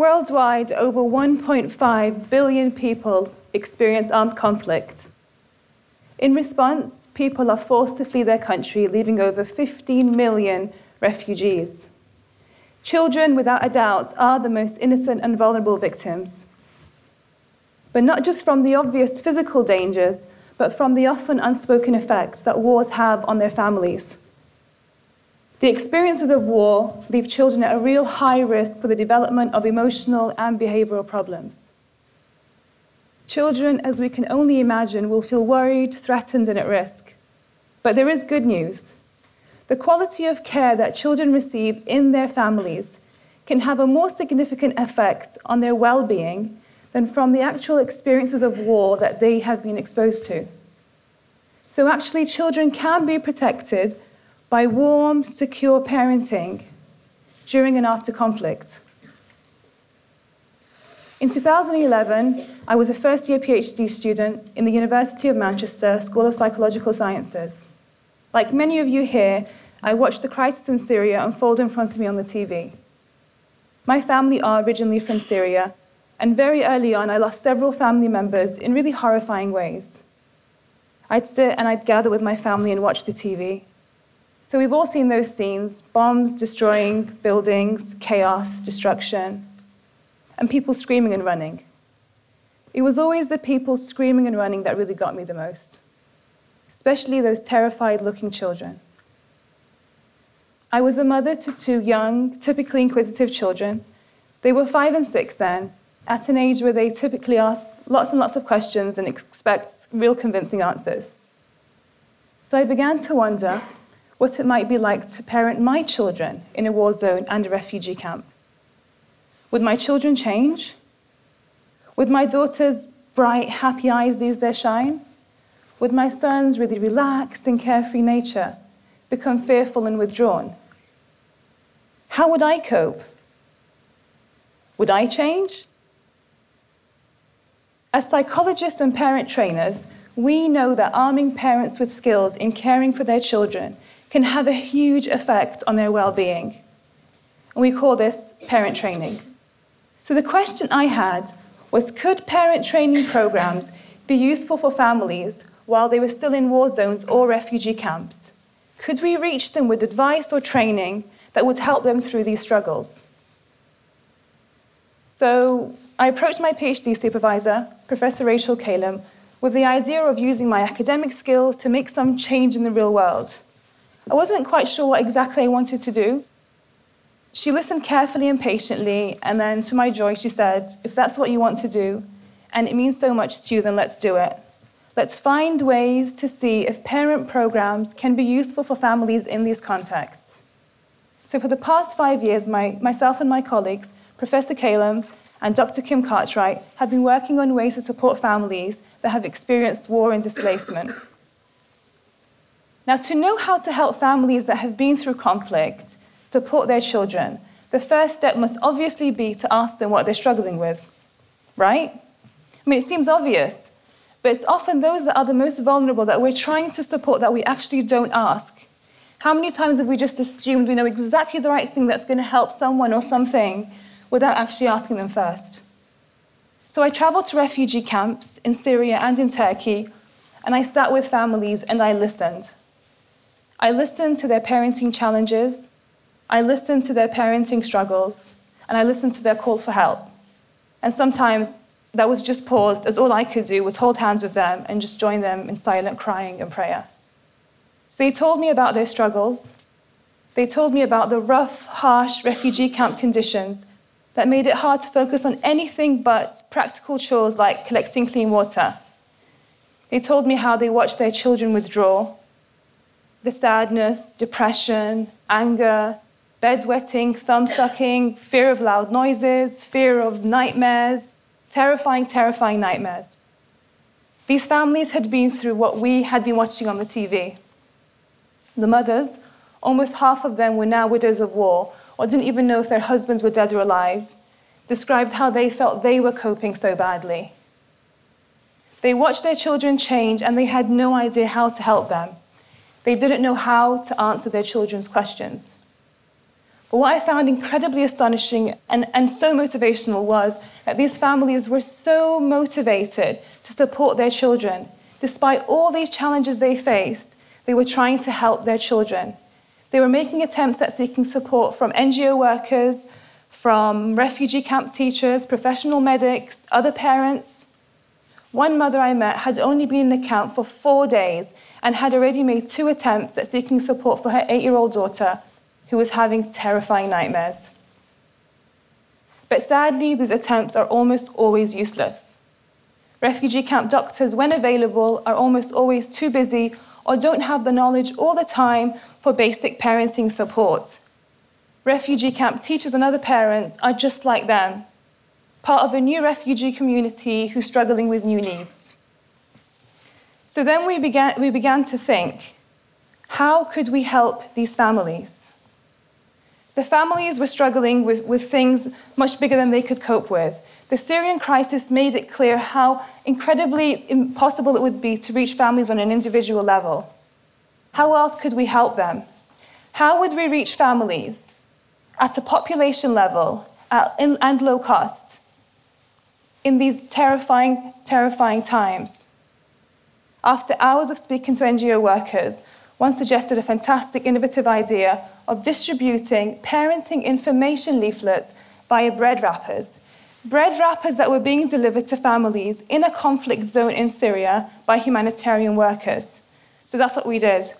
Worldwide, over 1.5 billion people experience armed conflict. In response, people are forced to flee their country, leaving over 15 million refugees. Children, without a doubt, are the most innocent and vulnerable victims. But not just from the obvious physical dangers, but from the often unspoken effects that wars have on their families. The experiences of war leave children at a real high risk for the development of emotional and behavioral problems. Children, as we can only imagine, will feel worried, threatened, and at risk. But there is good news. The quality of care that children receive in their families can have a more significant effect on their well being than from the actual experiences of war that they have been exposed to. So, actually, children can be protected by warm, secure parenting during and after conflict. In 2011, I was a first year PhD student in the University of Manchester School of Psychological Sciences. Like many of you here, I watched the crisis in Syria unfold in front of me on the TV. My family are originally from Syria, and very early on, I lost several family members in really horrifying ways. I'd sit and I'd gather with my family and watch the TV. So we've all seen those scenes bombs destroying buildings, chaos, destruction, and people screaming and running. It was always the people screaming and running that really got me the most, especially those terrified looking children. I was a mother to two young, typically inquisitive children. They were five and six then, at an age where they typically ask lots and lots of questions and expect real convincing answers. So I began to wonder what it might be like to parent my children in a war zone and a refugee camp. Would my children change? Would my daughter's bright, happy eyes lose their shine? Would my son's really relaxed and carefree nature become fearful and withdrawn? How would I cope? Would I change? As psychologists and parent trainers, we know that arming parents with skills in caring for their children can have a huge effect on their well being. And we call this parent training. So the question I had was could parent training programs be useful for families while they were still in war zones or refugee camps? Could we reach them with advice or training that would help them through these struggles? So I approached my PhD supervisor, Professor Rachel Calam, with the idea of using my academic skills to make some change in the real world. I wasn't quite sure what exactly I wanted to do. She listened carefully and patiently, and then to my joy, she said, If that's what you want to do, and it means so much to you, then let's do it. Let's find ways to see if parent programs can be useful for families in these contexts. So, for the past five years, my, myself and my colleagues, Professor Calam and Dr. Kim Cartwright, have been working on ways to support families that have experienced war and displacement. Now, to know how to help families that have been through conflict support their children, the first step must obviously be to ask them what they're struggling with, right? I mean, it seems obvious, but it's often those that are the most vulnerable that we're trying to support that we actually don't ask. How many times have we just assumed we know exactly the right thing that's going to help someone or something without actually asking them first? So I traveled to refugee camps in Syria and in Turkey, and I sat with families and I listened. I listened to their parenting challenges, I listened to their parenting struggles, and I listened to their call for help. And sometimes that was just paused, as all I could do was hold hands with them and just join them in silent crying and prayer. So they told me about their struggles. They told me about the rough, harsh refugee camp conditions that made it hard to focus on anything but practical chores like collecting clean water. They told me how they watched their children withdraw the sadness, depression, anger, bedwetting, thumb sucking, fear of loud noises, fear of nightmares, terrifying, terrifying nightmares. These families had been through what we had been watching on the TV. The mothers, almost half of them were now widows of war or didn't even know if their husbands were dead or alive, described how they felt they were coping so badly. They watched their children change and they had no idea how to help them. They didn't know how to answer their children's questions. But what I found incredibly astonishing and, and so motivational was that these families were so motivated to support their children. Despite all these challenges they faced, they were trying to help their children. They were making attempts at seeking support from NGO workers, from refugee camp teachers, professional medics, other parents. One mother I met had only been in the camp for four days and had already made two attempts at seeking support for her eight year old daughter, who was having terrifying nightmares. But sadly, these attempts are almost always useless. Refugee camp doctors, when available, are almost always too busy or don't have the knowledge all the time for basic parenting support. Refugee camp teachers and other parents are just like them, part of a new refugee community who's struggling with new needs. So then we began, we began to think how could we help these families? The families were struggling with, with things much bigger than they could cope with. The Syrian crisis made it clear how incredibly impossible it would be to reach families on an individual level. How else could we help them? How would we reach families at a population level at, in, and low cost in these terrifying, terrifying times? After hours of speaking to NGO workers, one suggested a fantastic, innovative idea of distributing parenting information leaflets via bread wrappers. Bread wrappers that were being delivered to families in a conflict zone in Syria by humanitarian workers. So that's what we did.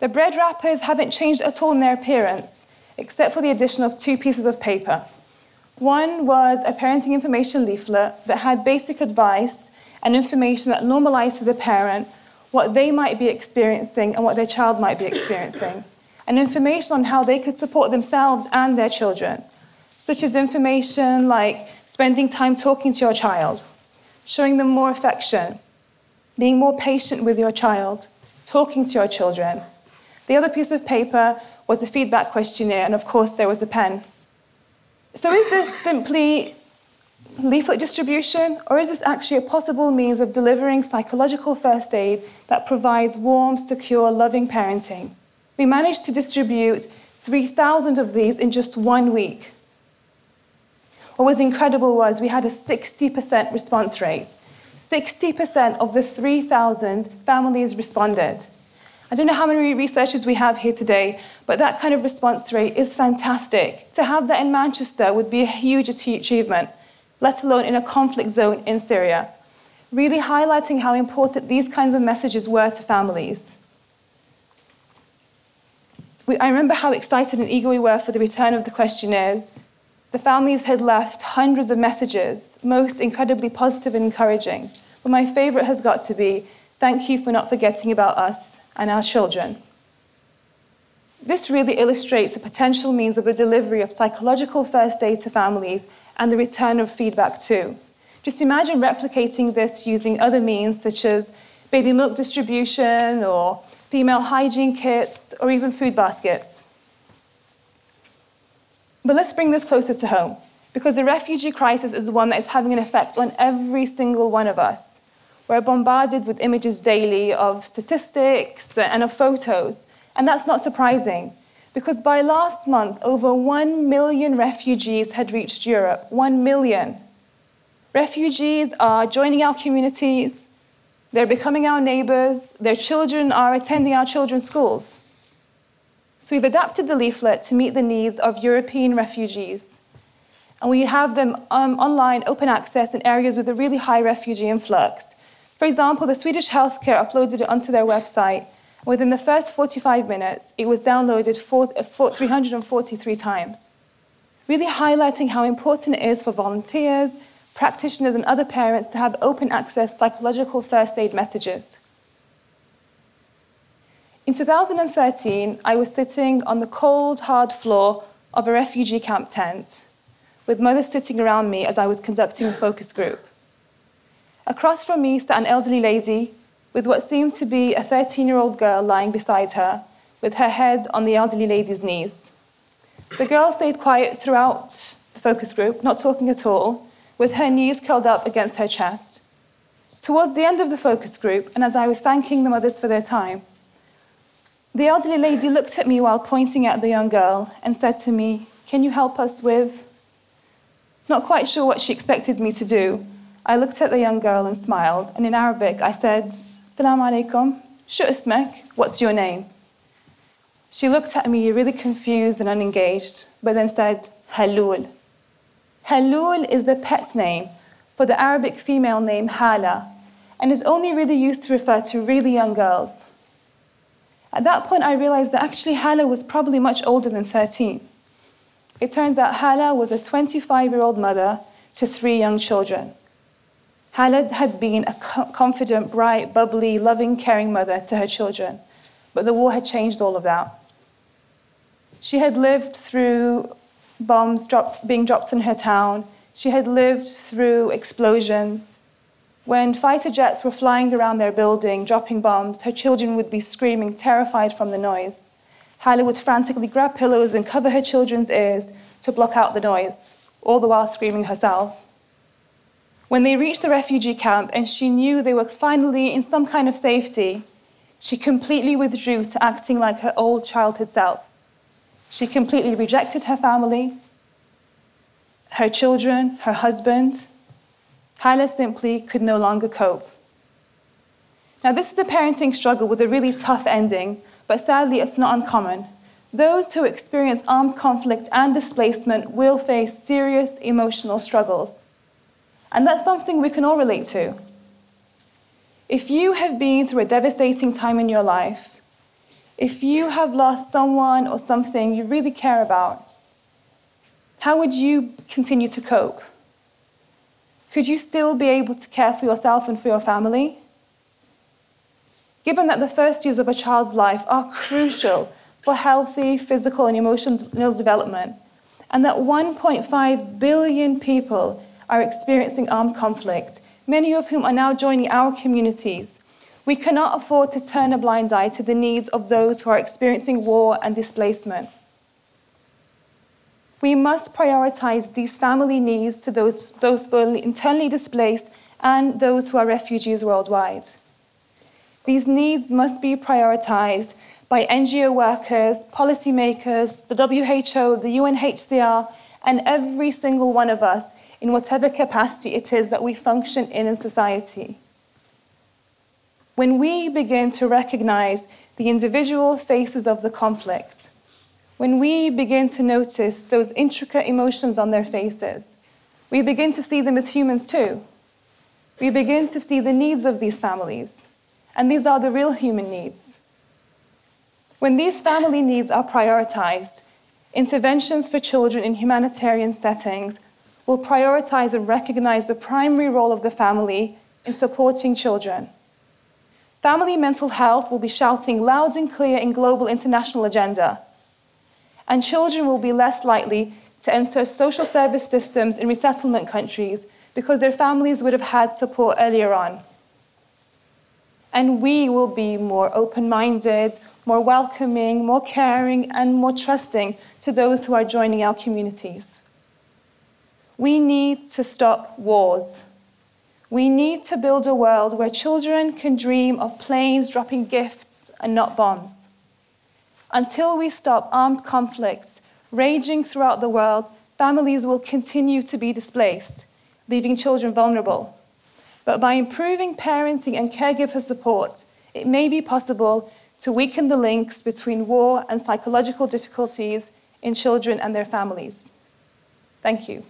The bread wrappers haven't changed at all in their appearance, except for the addition of two pieces of paper. One was a parenting information leaflet that had basic advice and information that normalized for the parent what they might be experiencing and what their child might be experiencing, and information on how they could support themselves and their children, such as information like spending time talking to your child, showing them more affection, being more patient with your child, talking to your children. The other piece of paper was a feedback questionnaire, and of course, there was a pen. So, is this simply leaflet distribution, or is this actually a possible means of delivering psychological first aid that provides warm, secure, loving parenting? We managed to distribute 3,000 of these in just one week. What was incredible was we had a 60% response rate. 60% of the 3,000 families responded. I don't know how many researchers we have here today, but that kind of response rate is fantastic. To have that in Manchester would be a huge achievement let alone in a conflict zone in Syria, really highlighting how important these kinds of messages were to families. We, I remember how excited and eager we were for the return of the questionnaires. The families had left hundreds of messages, most incredibly positive and encouraging. But my favorite has got to be thank you for not forgetting about us and our children. This really illustrates the potential means of the delivery of psychological first aid to families and the return of feedback too. Just imagine replicating this using other means such as baby milk distribution or female hygiene kits or even food baskets. But let's bring this closer to home because the refugee crisis is one that is having an effect on every single one of us. We're bombarded with images daily of statistics and of photos, and that's not surprising because by last month, over 1 million refugees had reached Europe. 1 million. Refugees are joining our communities, they're becoming our neighbors, their children are attending our children's schools. So we've adapted the leaflet to meet the needs of European refugees. And we have them um, online, open access in areas with a really high refugee influx. For example, the Swedish Healthcare uploaded it onto their website Within the first 45 minutes, it was downloaded uh, 343 times, really highlighting how important it is for volunteers, practitioners, and other parents to have open access psychological first aid messages. In 2013, I was sitting on the cold, hard floor of a refugee camp tent, with mothers sitting around me as I was conducting a focus group. Across from me sat an elderly lady with what seemed to be a 13 year old girl lying beside her, with her head on the elderly lady's knees. The girl stayed quiet throughout the focus group, not talking at all, with her knees curled up against her chest. Towards the end of the focus group, and as I was thanking the mothers for their time, The elderly lady looked at me while pointing at the young girl and said to me, Can you help us with? Not quite sure what she expected me to do, I looked at the young girl and smiled, and in Arabic I said, Salam alaikum, shu ismek, what's your name? She looked at me really confused and unengaged, but then said, Halul. Halul is the pet name for the Arabic female name Hala, and is only really used to refer to really young girls. At that point, I realized that actually Hala was probably much older than 13. It turns out Hala was a 25 year old mother to three young children. Hala had been a confident, bright, bubbly, loving, caring mother to her children, but the war had changed all of that. She had lived through bombs drop, being dropped in her town. She had lived through explosions. When fighter jets were flying around their building, dropping bombs, her children would be screaming, terrified from the noise. Hala would frantically grab pillows and cover her children's ears to block out the noise, all the while screaming herself. When they reached the refugee camp and she knew they were finally in some kind of safety, she completely withdrew to acting like her old childhood self. She completely rejected her family, her children, her husband. Hala simply could no longer cope. Now, this is a parenting struggle with a really tough ending, but sadly, it's not uncommon. Those who experience armed conflict and displacement will face serious emotional struggles. And that's something we can all relate to. If you have been through a devastating time in your life, if you have lost someone or something you really care about, how would you continue to cope? Could you still be able to care for yourself and for your family? Given that the first years of a child's life are crucial for healthy physical and emotional development, and that 1.5 billion people are experiencing armed conflict, many of whom are now joining our communities we cannot afford to turn a blind eye to the needs of those who are experiencing war and displacement. We must prioritize these family needs to those both internally displaced and those who are refugees worldwide. These needs must be prioritized by NGO workers, policymakers, the WHO, the UNHCR, and every single one of us in whatever capacity it is that we function in in society. When we begin to recognize the individual faces of the conflict, when we begin to notice those intricate emotions on their faces, we begin to see them as humans too. We begin to see the needs of these families, and these are the real human needs. When these family needs are prioritized, interventions for children in humanitarian settings will prioritize and recognize the primary role of the family in supporting children. Family mental health will be shouting loud and clear in global international agenda. And children will be less likely to enter social service systems in resettlement countries because their families would have had support earlier on. And we will be more open minded, more welcoming, more caring, and more trusting to those who are joining our communities. We need to stop wars. We need to build a world where children can dream of planes dropping gifts and not bombs. Until we stop armed conflicts raging throughout the world, families will continue to be displaced, leaving children vulnerable. But by improving parenting and caregiver support, it may be possible to weaken the links between war and psychological difficulties in children and their families. Thank you.